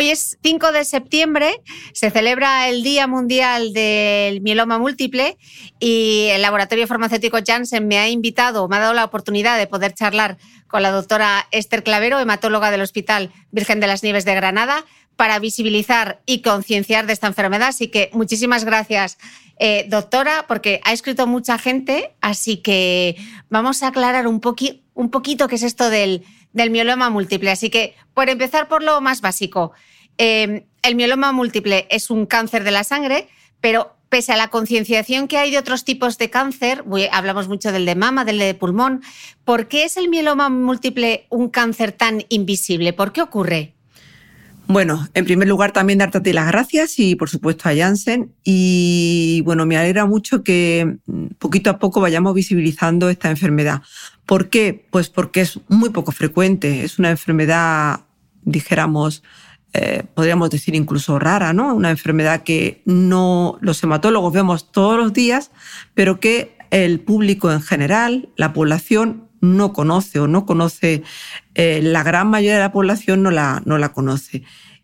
Hoy es 5 de septiembre, se celebra el Día Mundial del Mieloma Múltiple y el laboratorio farmacéutico Janssen me ha invitado, me ha dado la oportunidad de poder charlar con la doctora Esther Clavero, hematóloga del Hospital Virgen de las Nieves de Granada, para visibilizar y concienciar de esta enfermedad. Así que muchísimas gracias, eh, doctora, porque ha escrito mucha gente, así que vamos a aclarar un, un poquito qué es esto del del mieloma múltiple. Así que, por empezar por lo más básico, eh, el mieloma múltiple es un cáncer de la sangre, pero pese a la concienciación que hay de otros tipos de cáncer, hablamos mucho del de mama, del de pulmón, ¿por qué es el mieloma múltiple un cáncer tan invisible? ¿Por qué ocurre? Bueno, en primer lugar también darte las gracias y por supuesto a Janssen. Y bueno, me alegra mucho que mm, poquito a poco vayamos visibilizando esta enfermedad. ¿Por qué? Pues porque es muy poco frecuente. Es una enfermedad, dijéramos, eh, podríamos decir incluso rara, ¿no? Una enfermedad que no los hematólogos vemos todos los días, pero que el público en general, la población, no conoce o no conoce, eh, la gran mayoría de la población no la, no la conoce.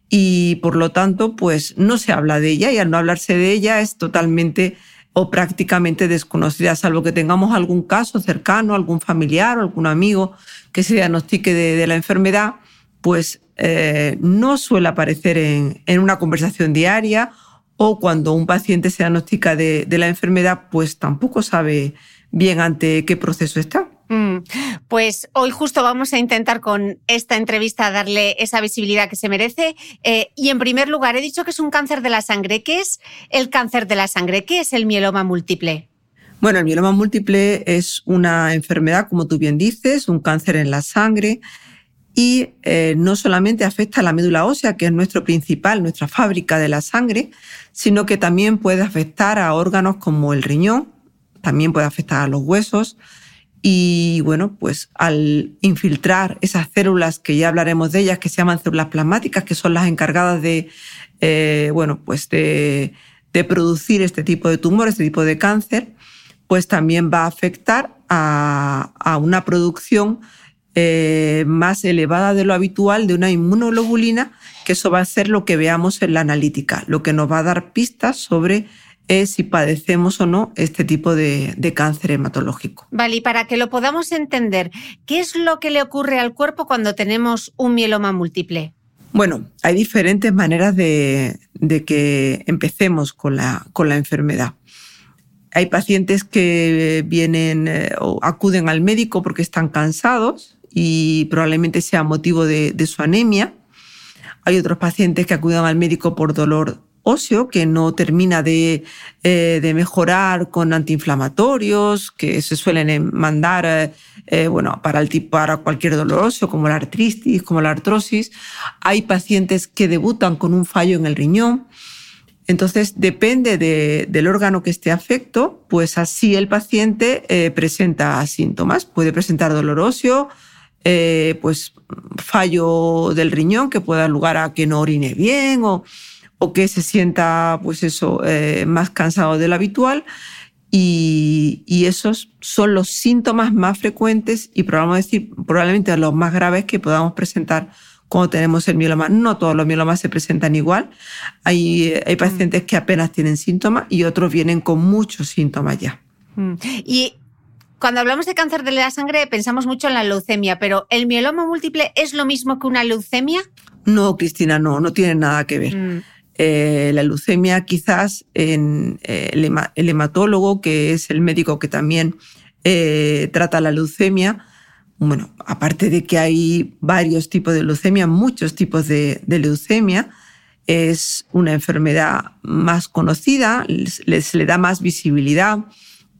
Y por lo tanto, pues no se habla de ella y al no hablarse de ella es totalmente o prácticamente desconocida, salvo que tengamos algún caso cercano, algún familiar o algún amigo que se diagnostique de, la enfermedad, pues eh, no suele aparecer en, una conversación diaria o cuando un paciente se diagnostica de, de la enfermedad, pues tampoco sabe bien ante qué proceso está. Mm. Pues hoy justo vamos a intentar con esta entrevista darle esa visibilidad que se merece. Eh, y en primer lugar, he dicho que es un cáncer de la sangre. ¿Qué es el cáncer de la sangre? ¿Qué es el mieloma múltiple? Bueno, el mieloma múltiple es una enfermedad, como tú bien dices, un cáncer en la sangre y eh, no solamente afecta a la médula ósea, que es nuestro principal, nuestra fábrica de la sangre, sino que también puede afectar a órganos como el riñón, también puede afectar a los huesos y bueno, pues al infiltrar esas células que ya hablaremos de ellas, que se llaman células plasmáticas, que son las encargadas de, eh, bueno, pues de, producir este tipo de tumor, este tipo de cáncer, pues también va a afectar a una producción eh, más elevada de lo habitual de una inmunoglobulina, que eso va a ser lo que veamos en la analítica, lo que nos va a dar pistas sobre eh, si padecemos o no este tipo de, de, cáncer hematológico. Vale, y para que lo podamos entender, ¿qué es lo que le ocurre al cuerpo cuando tenemos un mieloma múltiple? Bueno, hay diferentes maneras de, de que empecemos con la, con la enfermedad. Hay pacientes que vienen eh, o acuden al médico porque están cansados y probablemente sea motivo de, su anemia. Hay otros pacientes que acuden al médico por dolor óseo que no termina de, eh, mejorar con antiinflamatorios que se suelen mandar eh, eh, bueno, para, el, para cualquier dolor óseo como la artritis, como la artrosis. Hay pacientes que debutan con un fallo en el riñón. Entonces, depende del órgano que esté afecto, pues así el paciente presenta síntomas. Puede presentar dolor óseo, eh, pues fallo del riñón que pueda dar lugar a que no orine bien o, o que se sienta pues eso eh, más cansado de lo habitual y, y, esos son los síntomas más frecuentes y decir, probablemente los más graves que podamos presentar cuando tenemos el mieloma. No todos los mielomas se presentan igual. Hay, hay mm. pacientes que apenas tienen síntomas y otros vienen con muchos síntomas ya. Mm. Y cuando hablamos de cáncer de la sangre pensamos mucho en la leucemia, pero ¿el mieloma múltiple es lo mismo que una leucemia? No, Cristina, no, no tiene nada que ver. Mm. Eh, la leucemia quizás en eh, el, hematólogo, que es el médico que también eh, trata la leucemia, bueno, aparte de que hay varios tipos de leucemia, muchos tipos de, leucemia, es una enfermedad más conocida, se le da más visibilidad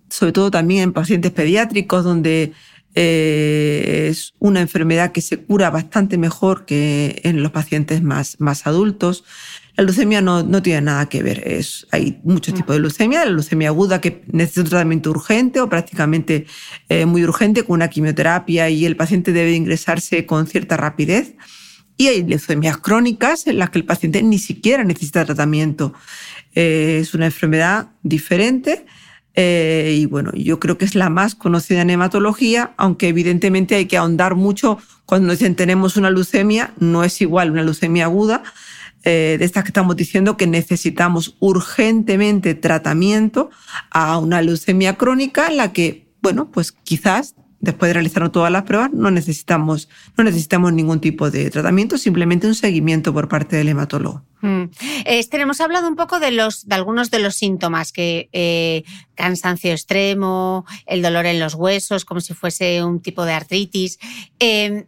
sobre todo también en pacientes pediátricos, donde eh, es una enfermedad que se cura bastante mejor que en los pacientes más, más adultos. La leucemia no, no tiene nada que ver. Es, hay muchos tipos de leucemia. La leucemia aguda que necesita un tratamiento urgente o prácticamente eh, muy urgente con una quimioterapia y el paciente debe ingresarse con cierta rapidez. Y hay leucemias crónicas en las que el paciente ni siquiera necesita tratamiento. Eh, es una enfermedad diferente eh, y bueno, yo creo que es la más conocida en hematología, aunque evidentemente hay que ahondar mucho cuando dicen tenemos una leucemia, no es igual una leucemia aguda, eh, de estas que estamos diciendo que necesitamos urgentemente tratamiento a una leucemia crónica en la que, bueno, pues quizás después de realizar todas las pruebas, no necesitamos, no necesitamos ningún tipo de tratamiento, simplemente un seguimiento por parte del hematólogo. Mm. Esther, hemos hablado un poco de, los, de algunos de los síntomas, que eh, cansancio extremo, el dolor en los huesos, como si fuese un tipo de artritis. Em,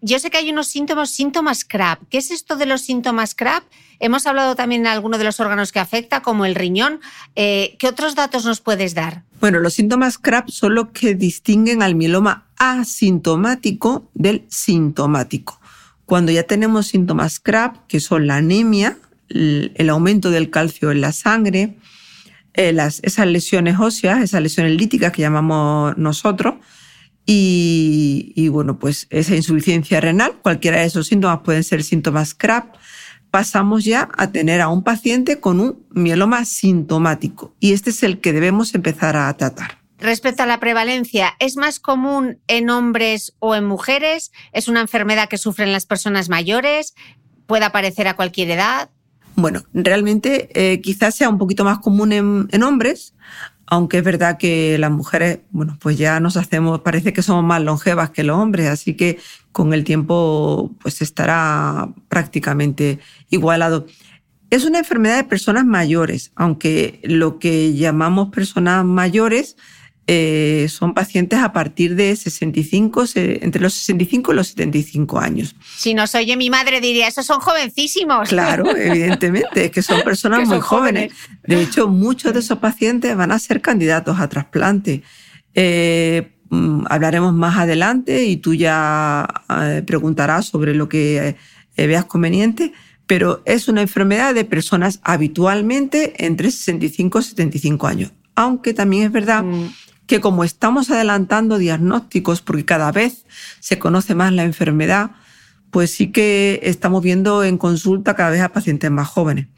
yo sé que hay unos síntomas, síntomas CRAP. ¿Qué es esto de los síntomas CRAP? Hemos hablado también de algunos de los órganos que afecta, como el riñón. Eh, ¿Qué otros datos nos puedes dar? Bueno, los síntomas CRAP son los que distinguen al mieloma asintomático del sintomático. Cuando ya tenemos síntomas CRAP, que son la anemia, el aumento del calcio en la sangre, eh, esas lesiones óseas, esas lesiones líticas que llamamos nosotros, y, y, bueno, pues esa insuficiencia renal, cualquiera de esos síntomas pueden ser síntomas CRAP, pasamos ya a tener a un paciente con un mieloma sintomático y este es el que debemos empezar a tratar. Respecto a la prevalencia, ¿es más común en hombres o en mujeres? ¿Es una enfermedad que sufren las personas mayores? ¿Puede aparecer a cualquier edad? Bueno, realmente eh, quizás sea un poquito más común en, hombres, aunque es verdad que las mujeres, bueno, pues ya nos hacemos, parece que somos más longevas que los hombres, así que con el tiempo pues estará prácticamente igualado. Es una enfermedad de personas mayores, aunque lo que llamamos personas mayores eh, son pacientes a partir de 65, entre los 65 y los 75 años. Si nos oye mi madre diría, esos son jovencísimos. Claro, evidentemente, es que son personas muy jóvenes. De hecho, muchos de esos pacientes van a ser candidatos a trasplante. Eh, mm, hablaremos más adelante y tú ya eh, preguntarás sobre lo que eh, veas conveniente, pero es una enfermedad de personas habitualmente entre 65 y 75 años. Aunque también es verdad mm. Que como estamos adelantando diagnósticos, porque cada vez se conoce más la enfermedad, pues sí que estamos viendo en consulta cada vez a pacientes más jóvenes.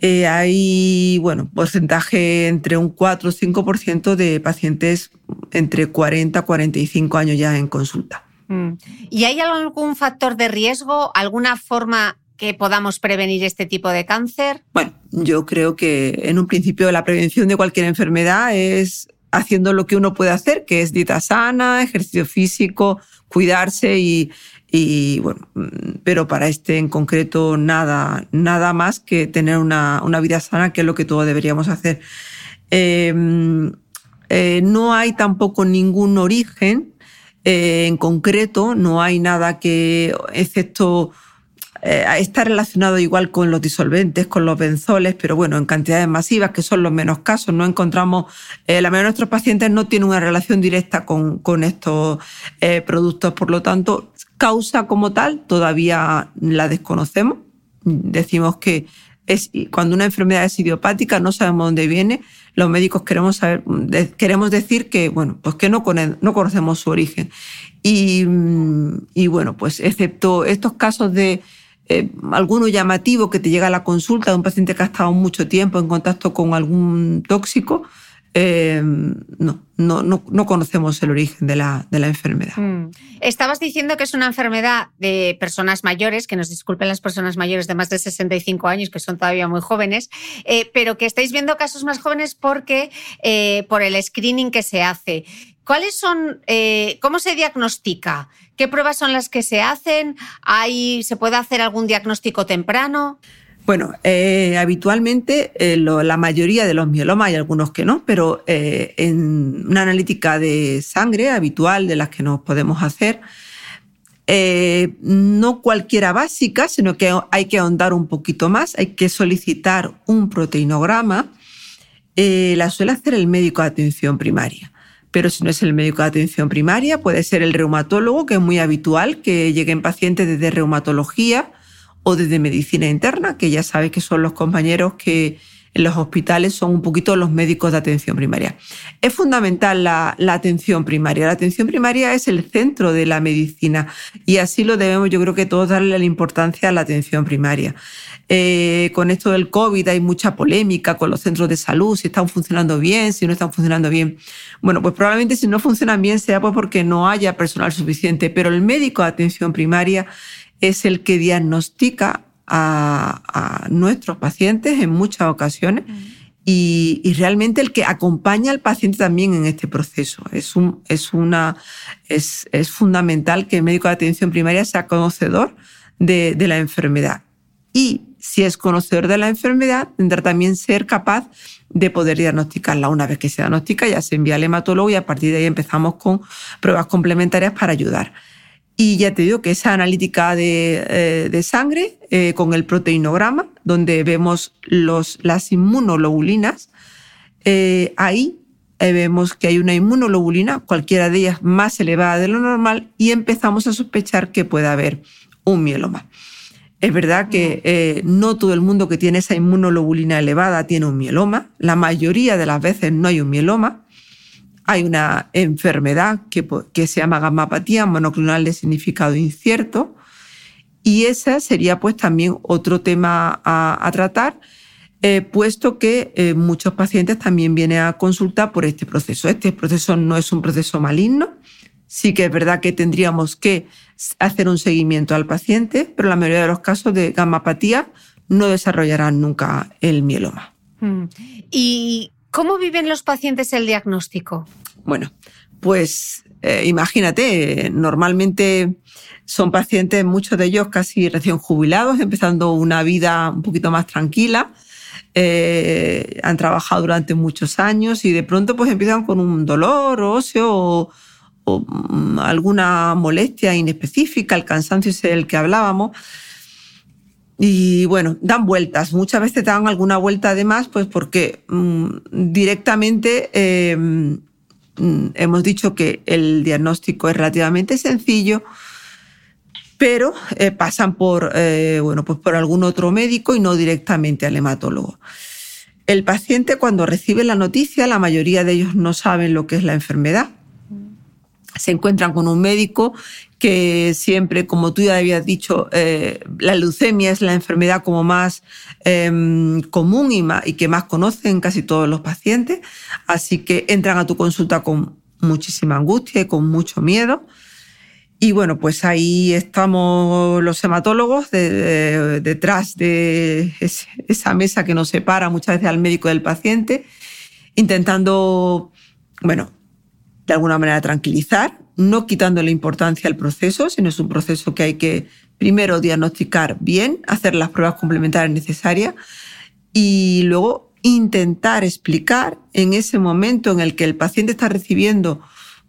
Eh, hay, bueno, porcentaje entre un 4 o 5% de pacientes entre 40 y 45 años ya en consulta. Mm. ¿Y hay algún factor de riesgo, alguna forma que podamos prevenir este tipo de cáncer? Bueno, yo creo que en un principio la prevención de cualquier enfermedad es haciendo lo que uno puede hacer, que es dieta sana, ejercicio físico, cuidarse y, bueno, pero para este en concreto nada, nada más que tener una, una vida sana, que es lo que todos deberíamos hacer. Em, eh, no hay tampoco ningún origen eh, en concreto, no hay nada que, excepto eh, está relacionado igual con los disolventes, con los benzoles, pero bueno, en cantidades masivas, que son los menos casos. No encontramos, eh, la mayoría de nuestros pacientes no tienen una relación directa con, estos eh, productos, por lo tanto, causa como tal todavía la desconocemos. Decimos que cuando una enfermedad es idiopática, no sabemos dónde viene. Los médicos queremos saber, queremos decir que, bueno, pues que no, no conocemos su origen. Y bueno, pues excepto estos casos de eh, alguno llamativo que te llega a la consulta de un paciente que ha estado mucho tiempo en contacto con algún tóxico, eh, no, no, no, conocemos el origen de la, de la enfermedad. Mm. Estabas diciendo que es una enfermedad de personas mayores, que nos disculpen las personas mayores de más de 65 años, que son todavía muy jóvenes, eh, pero que estáis viendo casos más jóvenes porque por el screening que se hace. ¿Cuáles son, cómo se diagnostica? ¿Qué pruebas son las que se hacen? ¿Se puede hacer algún diagnóstico temprano? Bueno, eh, habitualmente eh, la mayoría de los miolomas, hay algunos que no, pero eh, en una analítica de sangre habitual de las que nos podemos hacer, no cualquiera básica, sino que hay que ahondar un poquito más, hay que solicitar un proteinograma, la suele hacer el médico de atención primaria pero si no es el médico de atención primaria, puede ser el reumatólogo, que es muy habitual que lleguen pacientes desde reumatología o desde medicina interna, que ya sabe que son los compañeros que en los hospitales son un poquito los médicos de atención primaria. Es fundamental la, atención primaria. La atención primaria es el centro de la medicina y así lo debemos, yo creo que todos darle la importancia a la atención primaria. Eh, con esto del COVID hay mucha polémica con los centros de salud, si están funcionando bien, si no están funcionando bien. Bueno, pues probablemente si no funcionan bien sea pues porque no haya personal suficiente, pero el médico de atención primaria es el que diagnostica a, nuestros pacientes en muchas ocasiones. Y, realmente el que acompaña al paciente también en este proceso. Es, un, es, una, es, es fundamental que el médico de atención primaria sea conocedor de, de, la enfermedad. Y si es conocedor de la enfermedad, tendrá también ser capaz de poder diagnosticarla. Una vez que se diagnostica, ya se envía al hematólogo y a partir de ahí empezamos con pruebas complementarias para ayudar. Y ya te digo que esa analítica de, eh, sangre eh, con el proteinograma, donde vemos los, las inmunoglobulinas, eh, ahí vemos que hay una inmunoglobulina, cualquiera de ellas más elevada de lo normal, y empezamos a sospechar que puede haber un mieloma. Es verdad que eh, no todo el mundo que tiene esa inmunoglobulina elevada tiene un mieloma. La mayoría de las veces no hay un mieloma. Hay una enfermedad que, se llama gamapatía monoclonal de significado incierto. Y ese sería pues también otro tema a, tratar, eh, puesto que eh, muchos pacientes también vienen a consultar por este proceso. Este proceso no es un proceso maligno, sí que es verdad que tendríamos que hacer un seguimiento al paciente, pero la mayoría de los casos de gamapatía no desarrollarán nunca el mieloma. Mm. ¿Y cómo viven los pacientes el diagnóstico? Bueno, pues eh, imagínate, normalmente son pacientes, muchos de ellos casi recién jubilados, empezando una vida un poquito más tranquila. Eh, han trabajado durante muchos años y de pronto pues empiezan con un dolor óseo o, o mm, alguna molestia inespecífica, el cansancio es el que hablábamos. Y bueno, dan vueltas. Muchas veces dan alguna vuelta además, pues porque mm, directamente eh, mm, hemos dicho que el diagnóstico es relativamente sencillo, pero eh, pasan por, eh, bueno, pues por algún otro médico y no directamente al hematólogo. El paciente cuando recibe la noticia, la mayoría de ellos no saben lo que es la enfermedad. Se encuentran con un médico que siempre, como tú ya habías dicho, eh, la leucemia es la enfermedad como más em, común y, y que más conocen casi todos los pacientes. Así que entran a tu consulta con muchísima angustia y con mucho miedo. Y bueno, pues ahí estamos los hematólogos detrás de esa mesa que nos separa muchas veces al médico del paciente, intentando, bueno, de alguna manera tranquilizar, no quitando la importancia al proceso, sino es un proceso que hay que primero diagnosticar bien, hacer las pruebas complementarias necesarias y luego intentar explicar en ese momento en el que el paciente está recibiendo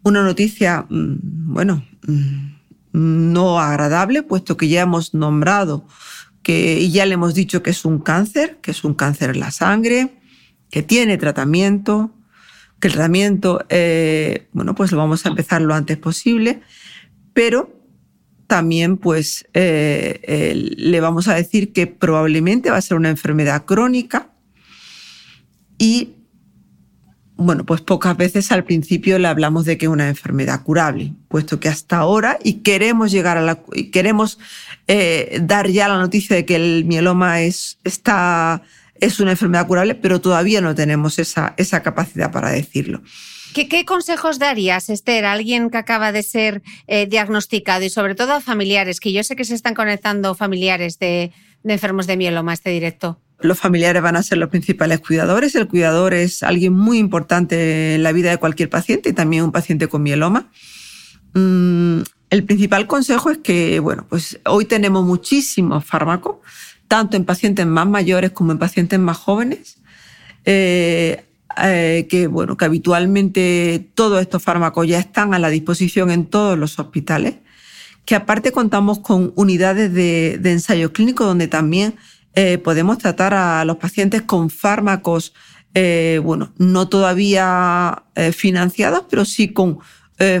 una noticia, mm, bueno, mm, no agradable, puesto que ya hemos nombrado que, y ya le hemos dicho que es un cáncer, que es un cáncer en la sangre, que tiene tratamiento, el tratamiento, eh, bueno, pues lo vamos a empezar lo antes posible, pero también pues eh, le vamos a decir que probablemente va a ser una enfermedad crónica y bueno, pues pocas veces al principio le hablamos de que es una enfermedad curable, puesto que hasta ahora y queremos llegar a la queremos eh, dar ya la noticia de que el mieloma es está es una enfermedad curable, pero todavía no tenemos esa, esa capacidad para decirlo. ¿Qué, consejos darías, Esther, a alguien que acaba de ser eh, diagnosticado y sobre todo a familiares, que yo sé que se están conectando familiares de, de enfermos de mieloma a este directo? Los familiares van a ser los principales cuidadores. El cuidador es alguien muy importante en la vida de cualquier paciente y también un paciente con mieloma. Mm, el principal consejo es que, bueno, pues hoy tenemos muchísimos fármacos, tanto en pacientes más mayores como en pacientes más jóvenes, eh, eh, que, bueno, que habitualmente todos estos fármacos ya están a la disposición en todos los hospitales, que aparte contamos con unidades de, ensayo clínico donde también eh, podemos tratar a los pacientes con fármacos, bueno, no todavía financiados, pero sí con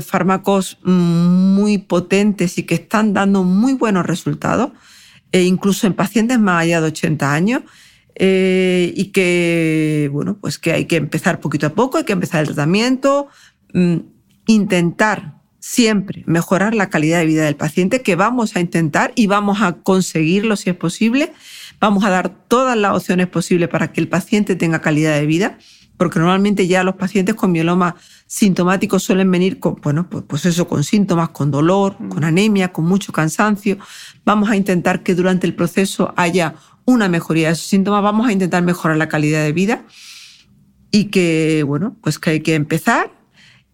fármacos muy potentes y que están dando muy buenos resultados, e incluso en pacientes más allá de 80 años. y que, bueno, pues que hay que empezar poquito a poco, hay que empezar el tratamiento, mm, intentar siempre mejorar la calidad de vida del paciente, que vamos a intentar y vamos a conseguirlo si es posible, Vamos a dar todas las opciones posibles para que el paciente tenga calidad de vida, porque normalmente ya los pacientes con mieloma sintomáticos suelen venir con, bueno, pues, pues eso, con síntomas, con dolor, mm. con anemia, con mucho cansancio. Vamos a intentar que durante el proceso haya una mejoría de esos síntomas, vamos a intentar mejorar la calidad de vida y que, bueno, pues que hay que empezar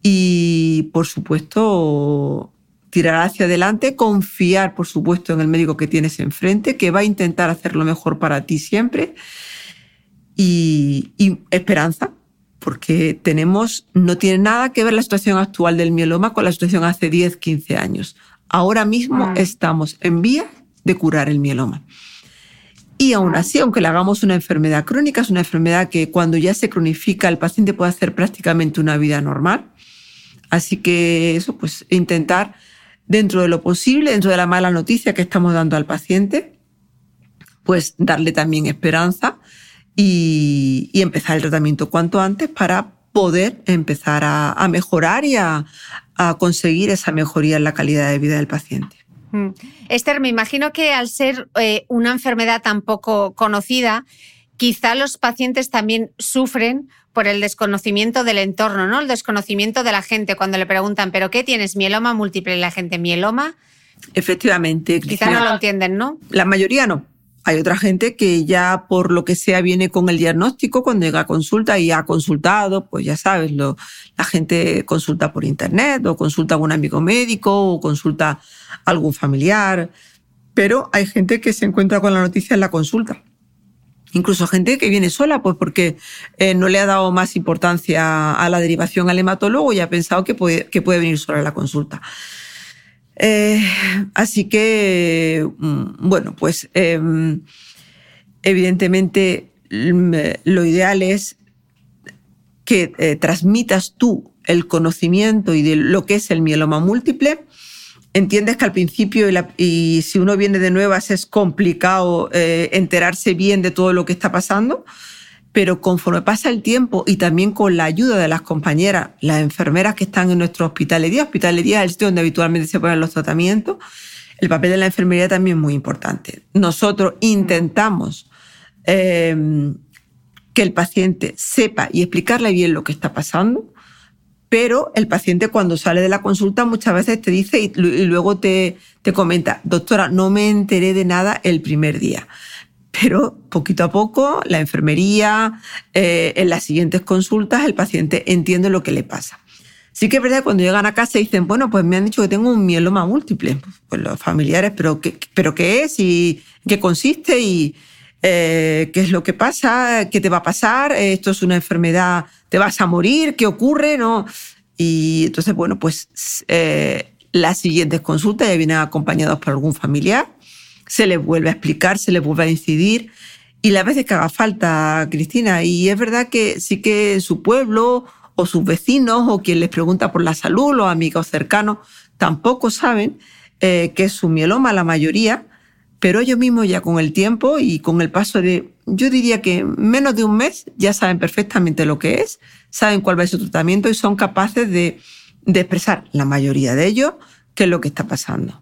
y, por supuesto, tirar hacia adelante, confiar, por supuesto, en el médico que tienes enfrente, que va a intentar hacer lo mejor para ti siempre. Y, esperanza, porque tenemos, no tiene nada que ver la situación actual del mieloma con la situación hace 10, 15 años. Ahora mismo estamos en vía de curar el mieloma. Y aún así, aunque le hagamos una enfermedad crónica, es una enfermedad que cuando ya se cronifica el paciente puede hacer prácticamente una vida normal. Así que eso, pues intentar dentro de lo posible, dentro de la mala noticia que estamos dando al paciente, pues darle también esperanza y, empezar el tratamiento cuanto antes para poder empezar a, mejorar y a, conseguir esa mejoría en la calidad de vida del paciente. Mm. Esther, me imagino que al ser eh, una enfermedad tan poco conocida, quizá los pacientes también sufren por el desconocimiento del entorno, ¿no? El desconocimiento de la gente cuando le preguntan, ¿pero qué tienes? ¿Mieloma múltiple? Y la gente, ¿mieloma? Efectivamente. Quizá no lo entienden, ¿no? La mayoría no. Hay otra gente que ya por lo que sea viene con el diagnóstico cuando llega a consulta y ha consultado, pues ya sabes, la gente consulta por internet o consulta a un amigo médico o consulta a algún familiar, pero hay gente que se encuentra con la noticia en la consulta Incluso gente que viene sola, pues porque eh, no le ha dado más importancia a la derivación al hematólogo y ha pensado que puede, que puede venir sola a la consulta. Eh, así que, mm, bueno, pues em, evidentemente lo ideal es que eh, transmitas tú el conocimiento y de lo que es el mieloma múltiple, entiendes que al principio y, si uno viene de nuevas es complicado eh, enterarse bien de todo lo que está pasando, pero conforme pasa el tiempo y también con la ayuda de las compañeras, las enfermeras que están en nuestro hospital de día, hospital de día es el donde habitualmente se ponen los tratamientos, el papel de la enfermería también es muy importante. Nosotros intentamos eh, que el paciente sepa y explicarle bien lo que está pasando, pero el paciente cuando sale de la consulta muchas veces te dice y, luego te, te comenta, doctora, no me enteré de nada el primer día. Pero poquito a poco, la enfermería, eh, en las siguientes consultas, el paciente entiende lo que le pasa. Sí que es verdad cuando llegan a casa y dicen, bueno, pues me han dicho que tengo un mieloma múltiple. Pues los familiares, ¿pero qué, pero qué es? ¿Y qué consiste? ¿Y eh, qué es lo que pasa? ¿Qué te va a pasar? ¿Esto es una enfermedad te vas a morir, ¿qué ocurre? ¿No? Y entonces, bueno, pues eh, las siguientes consultas ya vienen acompañados por algún familiar, se les vuelve a explicar, se les vuelve a incidir y las veces que haga falta, Cristina. Y es verdad que sí que su pueblo o sus vecinos o quien les pregunta por la salud, los amigos cercanos, tampoco saben eh, que es su mieloma la mayoría, pero ellos mismos ya con el tiempo y con el paso de yo diría que menos de un mes ya saben perfectamente lo que es, saben cuál va a ser su tratamiento y son capaces de, de expresar, la mayoría de ellos, qué es lo que está pasando.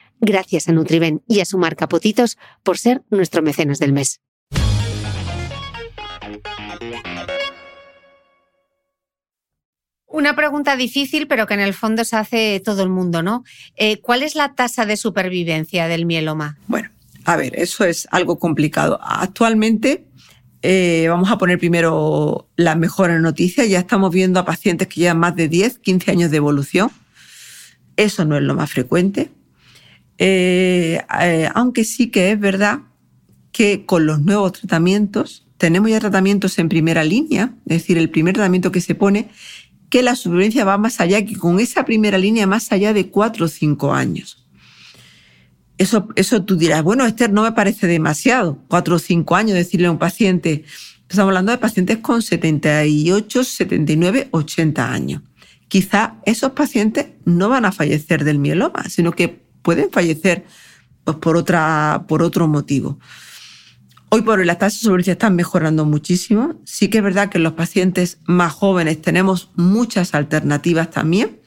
Gracias a Nutriben y a su marca Potitos por ser nuestro mecenas del mes. Una pregunta difícil, pero que en el fondo se hace todo el mundo, ¿no? Eh, ¿Cuál es la tasa de supervivencia del mieloma? Bueno, a ver, eso es algo complicado. Actualmente, eh, vamos a poner primero las mejores noticias. Ya estamos viendo a pacientes que llevan más de 10, 15 años de evolución. Eso no es lo más frecuente. Eh, eh, aunque sí que es verdad que con los nuevos tratamientos, tenemos ya tratamientos en primera línea, es decir, el primer tratamiento que se pone, que la supervivencia va más allá, que con esa primera línea más allá de cuatro o cinco años. Eso, eso tú dirás, bueno, Esther, no me parece demasiado, cuatro o cinco años decirle a un paciente. Estamos hablando de pacientes con 78, 79, 80 años. Quizá esos pacientes no van a fallecer del mieloma, sino que pueden fallecer pues, por, otra, por otro motivo. Hoy por hoy las tasas de sobrevivencia están mejorando muchísimo. Sí que es verdad que los pacientes más jóvenes tenemos muchas alternativas también.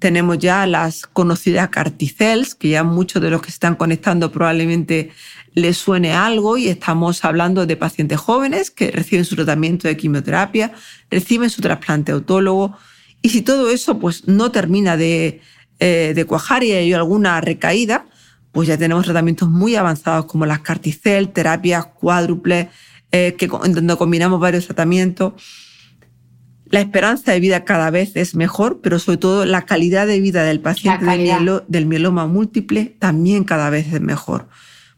Tenemos ya las conocidas carticels, que ya muchos de los que se están conectando probablemente les suene algo y estamos hablando de pacientes jóvenes que reciben su tratamiento de quimioterapia, reciben su trasplante autólogo y si todo eso pues no termina de, eh, de cuajar y hay alguna recaída, pues ya tenemos tratamientos muy avanzados como las carticel, terapias cuádruples, eh, que, donde combinamos varios tratamientos. La esperanza de vida cada vez es mejor, pero sobre todo la calidad de vida del paciente del, mieloma múltiple también cada vez es mejor.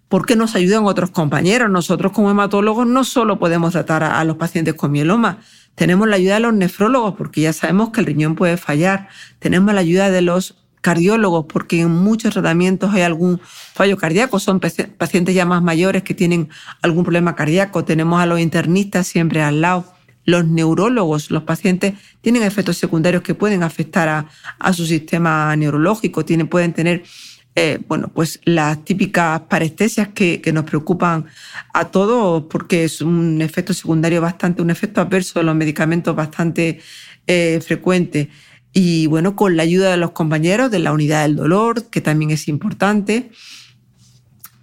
porque nos ayudan otros compañeros. Nosotros como hematólogos no solo podemos tratar a, los pacientes con mieloma, tenemos la ayuda de los nefrólogos porque ya sabemos que el riñón puede fallar, tenemos la ayuda de los cardiólogos porque en muchos tratamientos hay algún fallo cardíaco, son pacientes ya más mayores que tienen algún problema cardíaco, tenemos a los internistas siempre al lado. Los neurólogos, los pacientes tienen efectos secundarios que pueden afectar a, su sistema neurológico, tienen, pueden tener eh, bueno, pues las típicas parestesias que, nos preocupan a todos porque es un efecto secundario bastante, un efecto adverso de los medicamentos bastante eh, frecuente. Y bueno, con la ayuda de los compañeros de la unidad del dolor, que también es importante.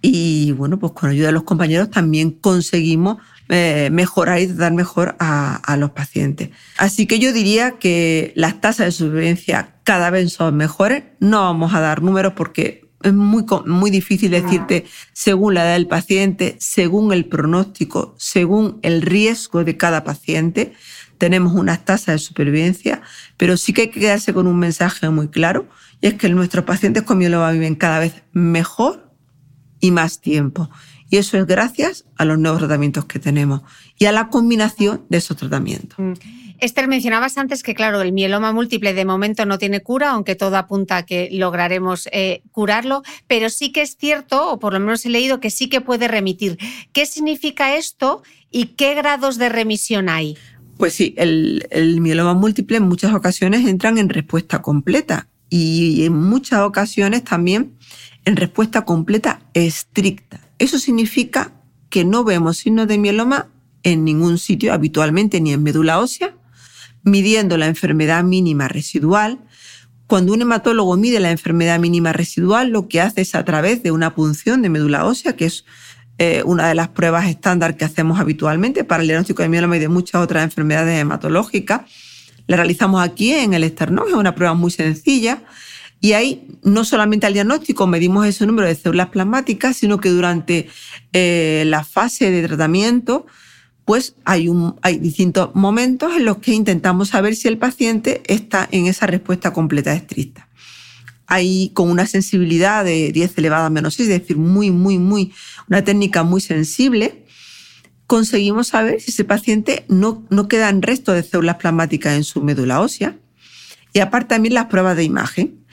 Y bueno, pues con la ayuda de los compañeros también conseguimos eh, mejorar y tratar mejor a, los pacientes. Así que yo diría que las tasas de supervivencia cada vez son mejores. No vamos a dar números porque es muy, muy difícil decirte según la edad del paciente, según el pronóstico, según el riesgo de cada paciente. Tenemos unas tasas de supervivencia, pero sí que hay que quedarse con un mensaje muy claro y es que nuestros pacientes con mieloma viven cada vez mejor y más tiempo. Y eso es gracias a los nuevos tratamientos que tenemos y a la combinación de esos tratamientos. Mm. Esther, mencionabas antes que, claro, el mieloma múltiple de momento no tiene cura, aunque todo apunta a que lograremos eh, curarlo, pero sí que es cierto, o por lo menos he leído que sí que puede remitir. ¿Qué significa esto y qué grados de remisión hay? Pues sí, el, el mieloma múltiple en muchas ocasiones entran en respuesta completa y en muchas ocasiones también en respuesta completa estricta. Eso significa que no vemos signos de mieloma en ningún sitio habitualmente, ni en médula ósea, midiendo la enfermedad mínima residual. Cuando un hematólogo mide la enfermedad mínima residual, lo que hace es a través de una punción de médula ósea, que es eh, una de las pruebas estándar que hacemos habitualmente para el diagnóstico de mieloma y de muchas otras enfermedades hematológicas. La realizamos aquí en el esternón, es una prueba muy sencilla y ahí no solamente al diagnóstico medimos ese número de células plasmáticas, sino que durante eh, la fase de tratamiento, pues hay, hay distintos momentos en los que intentamos saber si el paciente está en esa respuesta completa estricta. Ahí con una sensibilidad de 10 elevada a menos 6, es decir, muy, muy, muy, una técnica muy sensible, conseguimos saber si ese paciente no, no queda en resto de células plasmáticas en su médula ósea. Y aparte también las pruebas de imagen.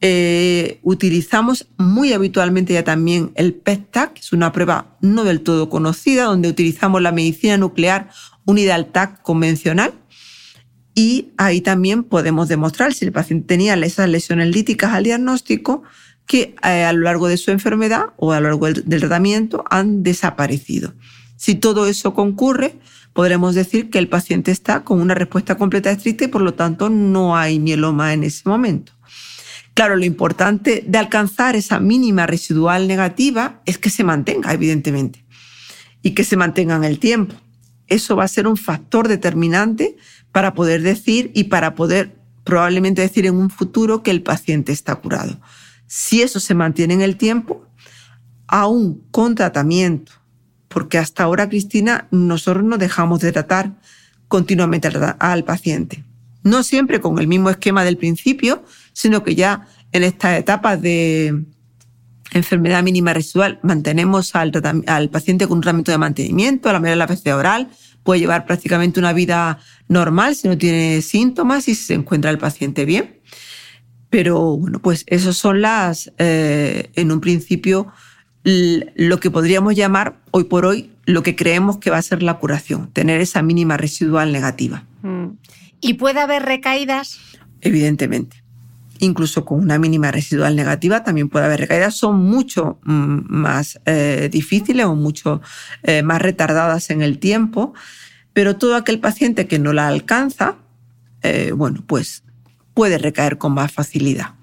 Eh, utilizamos muy habitualmente ya también el PET-TAC, que es una prueba no del todo conocida, donde utilizamos la medicina nuclear unida al TAC convencional. Y ahí también podemos demostrar si el paciente tenía esas lesiones líticas al diagnóstico que eh, a lo largo de su enfermedad o a lo largo del, tratamiento han desaparecido. Si todo eso concurre, podremos decir que el paciente está con una respuesta completa estricta y por lo tanto no hay mieloma en ese momento. Claro, lo importante de alcanzar esa mínima residual negativa es que se mantenga, evidentemente, y que se mantenga en el tiempo. Eso va a ser un factor determinante para poder decir y para poder probablemente decir en un futuro que el paciente está curado. Si eso se mantiene en el tiempo, aún con tratamiento, porque hasta ahora, Cristina, nosotros no dejamos de tratar continuamente al, paciente. No siempre con el mismo esquema del principio, sino que ya en estas etapas de enfermedad mínima residual mantenemos al, paciente con un tratamiento de mantenimiento, a la mayoría de la veces oral, puede llevar prácticamente una vida normal si no tiene síntomas y si se encuentra el paciente bien. Pero bueno, pues esos son las, eh, en un principio, lo que podríamos llamar hoy por hoy lo que creemos que va a ser la curación, tener esa mínima residual negativa. Mm. ¿Y puede haber recaídas? Evidentemente incluso con una mínima residual negativa también puede haber recaídas, son mucho mm, más eh, difíciles o mucho eh, más retardadas en el tiempo, pero todo aquel paciente que no la alcanza, eh, bueno, pues puede recaer con más facilidad.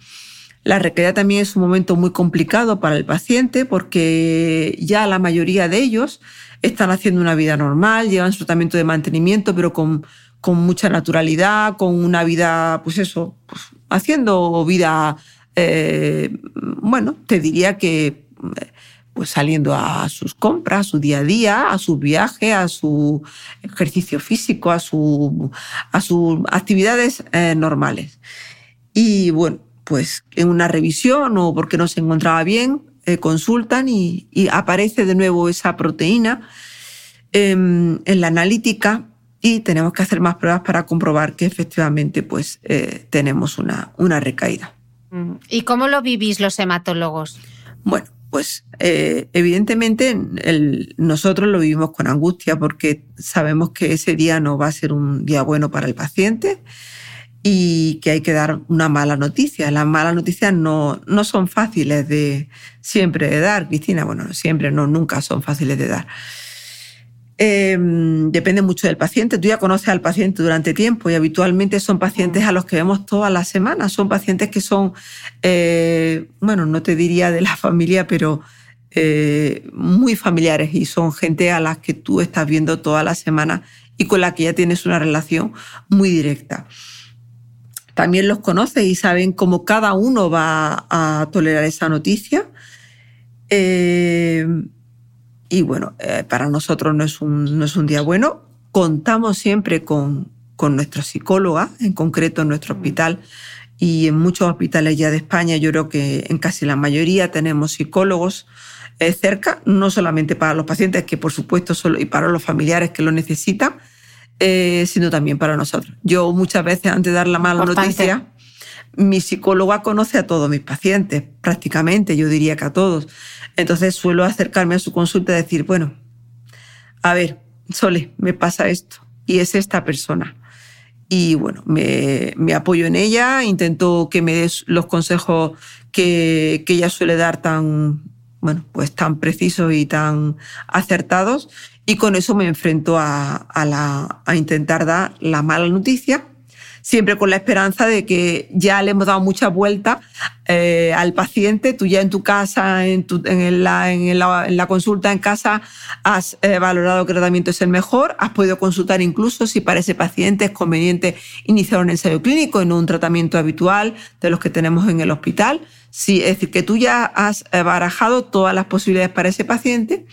La recaída también es un momento muy complicado para el paciente porque ya la mayoría de ellos están haciendo una vida normal, llevan su tratamiento de mantenimiento, pero con, con mucha naturalidad, con una vida, pues eso, pues haciendo vida, eh, bueno, te diría que pues saliendo a sus compras, a su día a día, a su viaje, a su ejercicio físico, a, su, a sus actividades eh, normales. Y bueno, pues en una revisión o porque no se encontraba bien, eh, consultan y, aparece de nuevo esa proteína em, en la analítica y tenemos que hacer más pruebas para comprobar que efectivamente pues, eh, tenemos una, una recaída. Mm. ¿Y cómo lo vivís los hematólogos? Bueno, pues eh, evidentemente nosotros lo vivimos con angustia porque sabemos que ese día no va a ser un día bueno para el paciente y que hay que dar una mala noticia. Las malas noticias no, no son fáciles de siempre de dar, Cristina. Bueno, siempre, no, nunca son fáciles de dar. Em, depende mucho del paciente. Tú ya conoces al paciente durante tiempo y habitualmente son pacientes a los que vemos todas las semanas. Son pacientes que son, eh, bueno, no te diría de la familia, pero eh, muy familiares y son gente a las que tú estás viendo todas las semanas y con la que ya tienes una relación muy directa. También los conoces y saben cómo cada uno va a tolerar esa noticia. Eh, y bueno, eh, para nosotros no es, un, no es un día bueno. Contamos siempre con, con nuestra psicóloga, en concreto en nuestro hospital y en muchos hospitales ya de España, yo creo que en casi la mayoría tenemos psicólogos eh, cerca, no solamente para los pacientes, que por supuesto solo, y para los familiares que lo necesitan, eh, sino también para nosotros. Yo muchas veces antes de dar la mala noticia, mi psicóloga conoce a todos mis pacientes, prácticamente, yo diría que a todos. Entonces suelo acercarme a su consulta y decir, bueno, a ver, Sole, me pasa esto y es esta persona. Y bueno, me, apoyo en ella, intento que me des los consejos que, ella suele dar tan, bueno, pues tan precisos y tan acertados. Y con eso me enfrento a, la, a intentar dar la mala noticia siempre con la esperanza de que ya le hemos dado mucha vuelta eh, al paciente. Tú ya en tu casa, en, la, consulta en casa, has eh, valorado el tratamiento es el mejor, has podido consultar incluso si para ese paciente es conveniente iniciar un ensayo clínico en un tratamiento habitual de los que tenemos en el hospital. Sí, es decir, que tú ya has eh, barajado todas las posibilidades para ese paciente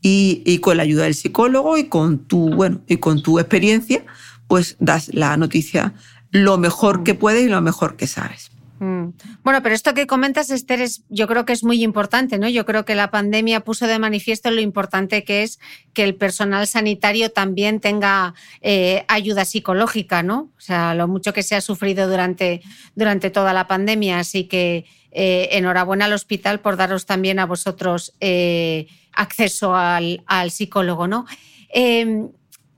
y, y con la ayuda del psicólogo y con tu, bueno, y con tu experiencia, pues das la noticia lo mejor que puedes y lo mejor que sabes. Mm. Bueno, pero esto que comentas, Esther, es, yo creo que es muy importante, ¿no? Yo creo que la pandemia puso de manifiesto lo importante que es que el personal sanitario también tenga eh, ayuda psicológica, ¿no? O sea, lo mucho que se ha sufrido durante, durante toda la pandemia. Así que eh, enhorabuena al hospital por daros también a vosotros eh, acceso al, al, psicólogo, ¿no?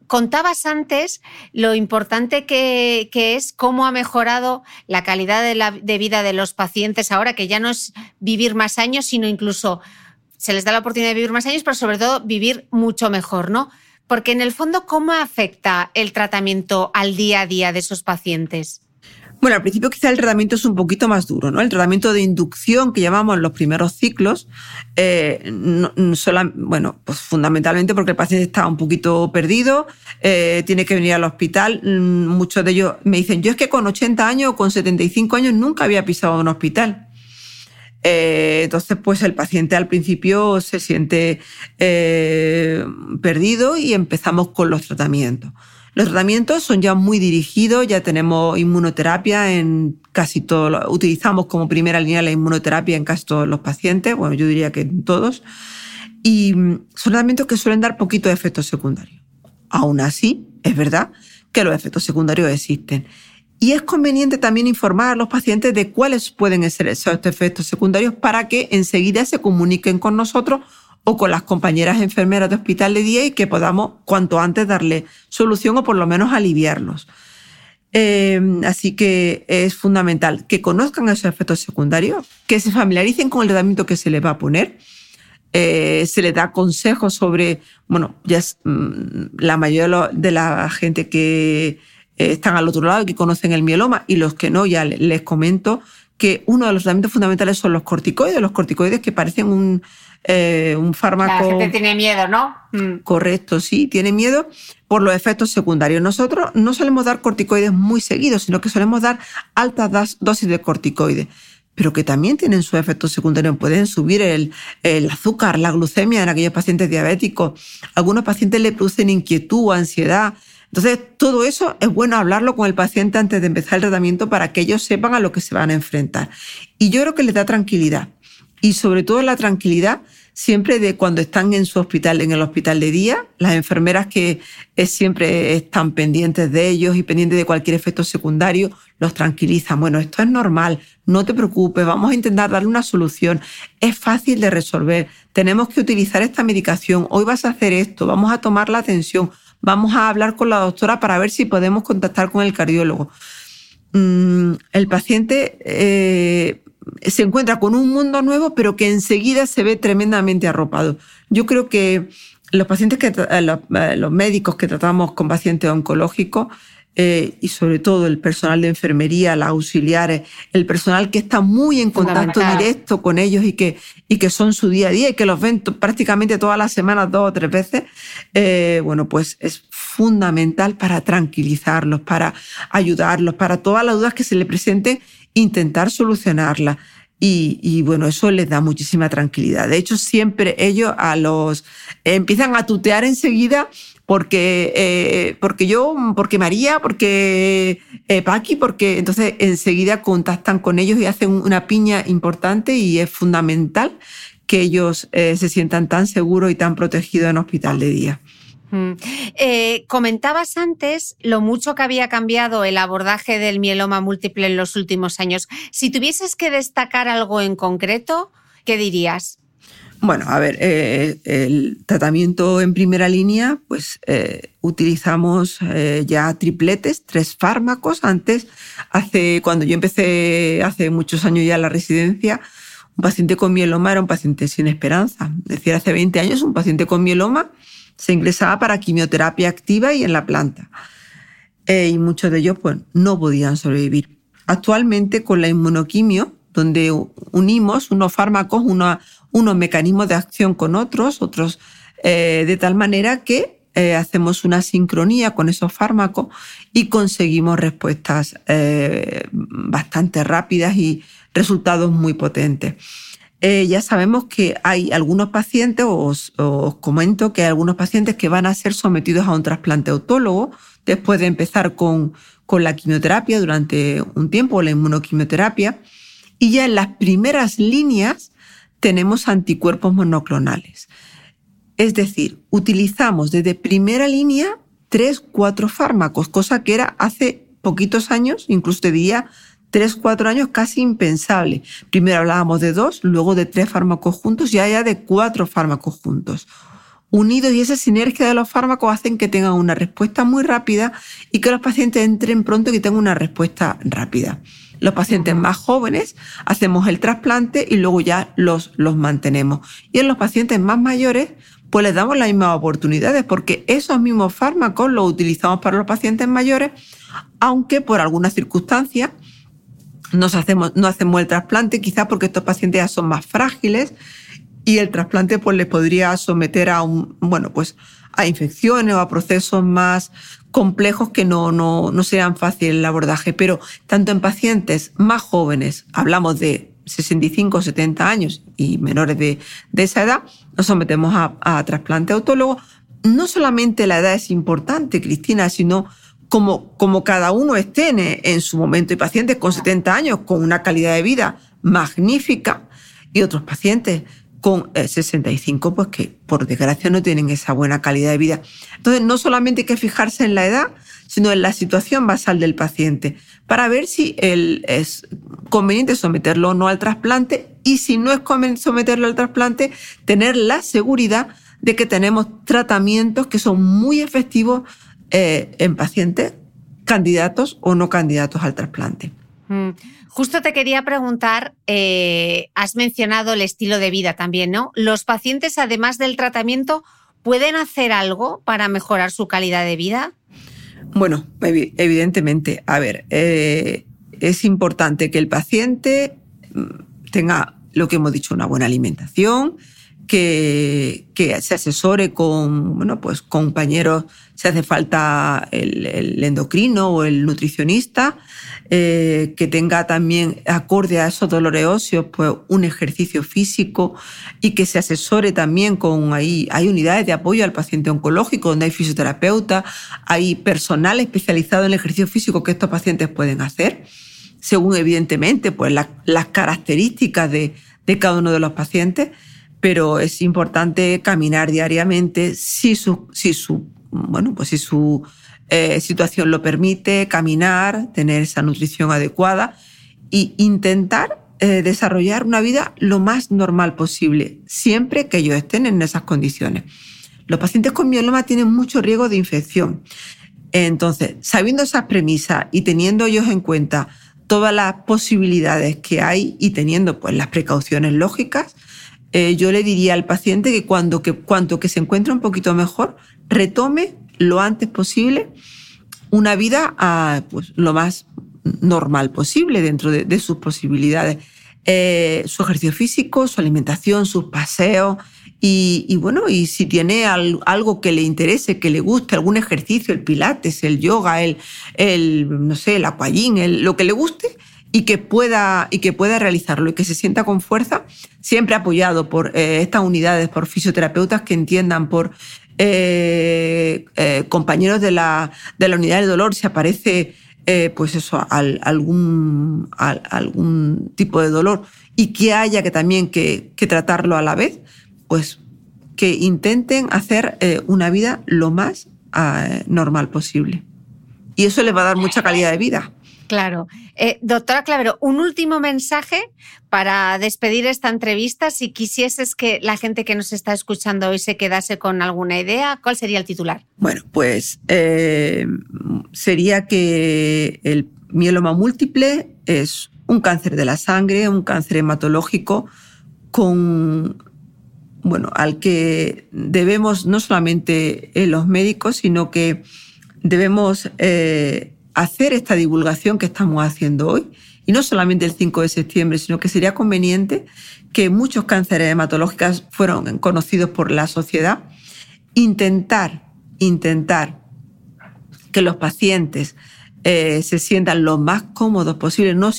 Contabas antes lo importante que, es cómo ha mejorado la calidad de, vida de los pacientes ahora, que ya no es vivir más años, sino incluso se les da la oportunidad de vivir más años, pero sobre todo vivir mucho mejor, ¿no? Porque en el fondo, ¿cómo afecta el tratamiento al día a día de esos pacientes? Bueno, al principio quizá el tratamiento es un poquito más duro, ¿no? El tratamiento de inducción que llamamos los primeros ciclos, eh, bueno, pues fundamentalmente porque el paciente está un poquito perdido, eh, tiene que venir al hospital. Mm, muchos de ellos me dicen, yo es que con 80 años o con 75 años nunca había pisado un hospital. Eh, entonces, pues el paciente al principio se siente perdido y empezamos con los tratamientos. Los tratamientos son ya muy dirigidos, ya tenemos inmunoterapia en casi todos, utilizamos como primera línea la inmunoterapia en casi todos los pacientes, bueno, yo diría que en todos, y mm, son tratamientos que suelen dar poquitos efectos secundarios. Aún así, es verdad que los efectos secundarios existen. Y es conveniente también informar a los pacientes de cuáles pueden ser esos efectos secundarios para que enseguida se comuniquen con nosotros o con las compañeras enfermeras de hospital de día y que podamos cuanto antes darle solución o por lo menos aliviarlos. Eh, así que es fundamental que conozcan esos efectos secundarios, que se familiaricen con el tratamiento que se les va a poner. Eh, se les da consejos sobre, bueno, ya es, mm, la mayoría de la gente que eh, están al otro lado y que conocen el mieloma y los que no, ya les comento que uno de los tratamientos fundamentales son los corticoides, los corticoides que parecen un, eh, un fármaco. La gente tiene miedo, ¿no? Mm. Correcto, sí, tiene miedo por los efectos secundarios. Nosotros no solemos dar corticoides muy seguidos, sino que solemos dar altas dosis de corticoides pero que también tienen sus efectos secundarios. Pueden subir el, el, azúcar, la glucemia en aquellos pacientes diabéticos. Algunos pacientes le producen inquietud o ansiedad. Entonces, todo eso es bueno hablarlo con el paciente antes de empezar el tratamiento para que ellos sepan a lo que se van a enfrentar. Y yo creo que les da tranquilidad y sobre todo la tranquilidad siempre de cuando están en su hospital, en el hospital de día, las enfermeras que siempre están pendientes de ellos y pendientes de cualquier efecto secundario, los tranquilizan. Bueno, esto es normal, no te preocupes, vamos a intentar darle una solución. Es fácil de resolver. Tenemos que utilizar esta medicación. Hoy vas a hacer esto, vamos a tomar la atención, vamos a hablar con la doctora para ver si podemos contactar con el cardiólogo. Mm, el paciente eh, se encuentra con un mundo nuevo, pero que enseguida se ve tremendamente arropado. Yo creo que los pacientes que eh, eh, los, médicos que tratamos con pacientes oncológicos eh, y sobre todo el personal de enfermería, las auxiliares, el personal que está muy en contacto directo con ellos y que, y que son su día a día y que los ven prácticamente todas las semanas, dos o tres veces, bueno, pues es fundamental para tranquilizarlos, para ayudarlos, para todas las dudas que se le presenten intentar solucionarla. Y, bueno, eso les da muchísima tranquilidad. De hecho, siempre ellos a los empiezan a tutear enseguida porque, eh, porque yo, porque María, porque eh, Paqui, porque entonces enseguida contactan con ellos y hacen una piña importante y es fundamental que ellos eh, se sientan tan seguros y tan protegidos en hospital de día. Mm. Eh, comentabas antes lo mucho que había cambiado el abordaje del mieloma múltiple en los últimos años. Si tuvieses que destacar algo en concreto, ¿qué dirías? Bueno, a ver, eh, el tratamiento en primera línea, pues eh, utilizamos ya tripletes, tres fármacos. Antes, hace, cuando yo empecé hace muchos años ya la residencia, un paciente con mieloma era un paciente sin esperanza. Es decir, hace 20 años un paciente con mieloma se ingresaba para quimioterapia activa y en la planta. Eh, y muchos de ellos pues, no podían sobrevivir. Actualmente con la inmunoquimio, donde unimos unos fármacos, unos mecanismos de acción con otros, otros eh, de tal manera que eh, hacemos una sincronía con esos fármacos y conseguimos respuestas bastante rápidas y resultados muy potentes. Eh, ya sabemos que hay algunos pacientes, os, os, comento que hay algunos pacientes que van a ser sometidos a un trasplante autólogo después de empezar con, con la quimioterapia durante un tiempo, la inmunoquimioterapia, y ya en las primeras líneas tenemos anticuerpos monoclonales. Es decir, utilizamos desde primera línea tres, cuatro fármacos, cosa que era hace poquitos años, incluso te diría tres, cuatro años casi impensable. Primero hablábamos de dos, luego de tres fármacos juntos y ya de cuatro fármacos juntos. Unidos y esa sinergia de los fármacos hacen que tengan una respuesta muy rápida y que los pacientes entren pronto y que tengan una respuesta rápida. Los pacientes más jóvenes hacemos el trasplante y luego ya los, los mantenemos. Y en los pacientes más mayores, pues les damos las mismas oportunidades porque esos mismos fármacos los utilizamos para los pacientes mayores, aunque por algunas circunstancias hacemos, no hacemos el trasplante, quizás porque estos pacientes ya son más frágiles y el trasplante pues les podría someter a un, bueno, pues a infecciones o a procesos más complejos que no, no, no sean fáciles el abordaje. Pero tanto en pacientes más jóvenes, hablamos de 65 o 70 años y menores de, de esa edad, nos sometemos a, a trasplante autólogo. No solamente la edad es importante, Cristina, sino como, como cada uno esté en, su momento. Hay pacientes con 70 años con una calidad de vida magnífica y otros pacientes con 65, eh, pues que por desgracia no tienen esa buena calidad de vida. Entonces, no solamente hay que fijarse en la edad, sino en la situación basal del paciente, para ver si es conveniente someterlo o no al trasplante y si no es conveniente someterlo al trasplante, tener la seguridad de que tenemos tratamientos que son muy efectivos eh, en pacientes candidatos o no candidatos al trasplante. Mm. Justo te quería preguntar, eh, has mencionado el estilo de vida también, ¿no? ¿Los pacientes, además del tratamiento, pueden hacer algo para mejorar su calidad de vida? Bueno, evidentemente, a ver, eh, es importante que el paciente mm, tenga lo que hemos dicho, una buena alimentación, que, que se asesore con, bueno, pues compañeros, si hace falta el, endocrino o el nutricionista, eh, que tenga también acorde a esos dolores óseos, pues un ejercicio físico y que se asesore también con ahí, hay unidades de apoyo al paciente oncológico donde hay fisioterapeuta, hay personal especializado en el ejercicio físico que estos pacientes pueden hacer según evidentemente pues, las características de, cada uno de los pacientes, pero es importante caminar diariamente si su, si su, bueno, pues si su eh, situación lo permite, caminar, tener esa nutrición adecuada e intentar eh, desarrollar una vida lo más normal posible, siempre que ellos estén en esas condiciones. Los pacientes con mieloma tienen mucho riesgo de infección. Entonces, sabiendo esas premisas y teniendo ellos en cuenta todas las posibilidades que hay y teniendo pues, las precauciones lógicas, eh, yo le diría al paciente que, cuando, que cuanto que se encuentre un poquito mejor, retome lo antes posible una vida ah, pues, lo más normal posible dentro de, sus posibilidades. Eh, su ejercicio físico, su alimentación, sus paseos, y, bueno, y si tiene algo que le interese, que le guste, algún ejercicio, el pilates, el yoga, el, el no sé, el aquagym, el, lo que le guste y que pueda y que pueda realizarlo y que se sienta con fuerza, siempre apoyado por eh, estas unidades, por fisioterapeutas que entiendan, por eh, eh, compañeros de la, de la unidad de dolor, si aparece pues eso, algún, algún tipo de dolor y que haya que también que, tratarlo a la vez, pues que intenten hacer una vida lo más eh, normal posible. Y eso les va a dar mucha calidad de vida. Claro. Eh, doctora Clavero, un último mensaje para despedir esta entrevista. Si quisieses que la gente que nos está escuchando hoy se quedase con alguna idea, ¿cuál sería el titular? Bueno, pues sería que el mieloma múltiple es un cáncer de la sangre, un cáncer hematológico con bueno, al que debemos no solamente los médicos, sino que debemos eh, hacer esta divulgación que estamos haciendo hoy. Y no solamente el 5 de septiembre, sino que sería conveniente que muchos cánceres hematológicos fueron conocidos por la sociedad. Intentar, intentar que los pacientes eh, se sientan lo más cómodos posible, no,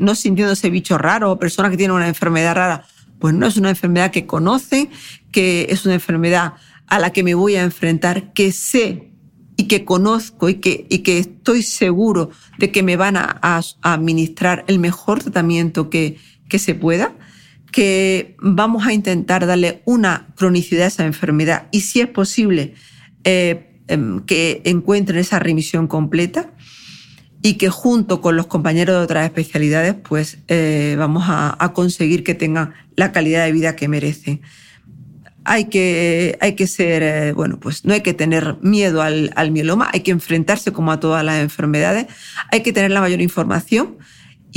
no sintiéndose bichos raros o personas que tienen una enfermedad rara, pues no es una enfermedad que conocen, que es una enfermedad a la que me voy a enfrentar, que sé y que conozco y que, y que estoy seguro de que me van a, administrar el mejor tratamiento que, que se pueda, que vamos a intentar darle una cronicidad a esa enfermedad y si es posible eh, em, que encuentren esa remisión completa y que junto con los compañeros de otras especialidades pues eh, vamos a, conseguir que tengan la calidad de vida que merecen. Hay que, hay que ser, eh, bueno, pues no hay que tener miedo al, al, mieloma, hay que enfrentarse como a todas las enfermedades, hay que tener la mayor información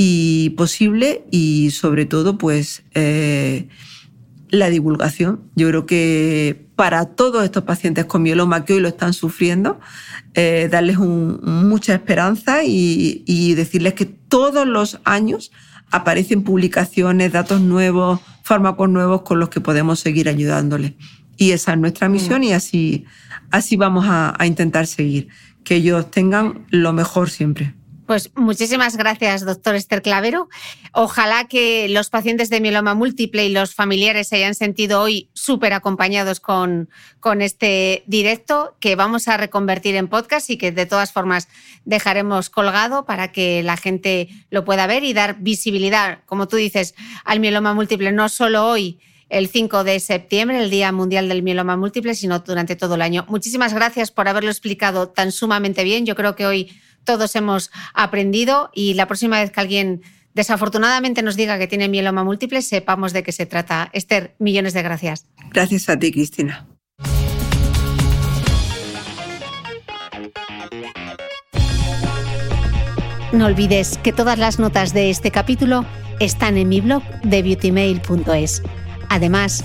y posible y sobre todo pues eh, la divulgación. Yo creo que para todos estos pacientes con mieloma que hoy lo están sufriendo, eh, darles mucha esperanza y, decirles que todos los años aparecen publicaciones, datos nuevos, fármacos nuevos con los que podemos seguir ayudándoles. Y esa es nuestra misión y así, así vamos a intentar seguir, que ellos tengan lo mejor siempre. Pues muchísimas gracias, doctor Esther Clavero. Ojalá que los pacientes de mieloma múltiple y los familiares se hayan sentido hoy súper acompañados con, con este directo que vamos a reconvertir en podcast y que de todas formas dejaremos colgado para que la gente lo pueda ver y dar visibilidad, como tú dices, al mieloma múltiple, no solo hoy el 5 de septiembre, el Día Mundial del Mieloma Múltiple, sino durante todo el año. Muchísimas gracias por haberlo explicado tan sumamente bien. Yo creo que hoy todos hemos aprendido y la próxima vez que alguien desafortunadamente nos diga que tiene mieloma múltiple, sepamos de qué se trata. Esther, millones de gracias. Gracias a ti, Cristina. No olvides que todas las notas de este capítulo están en mi blog de beautymail.es. Además,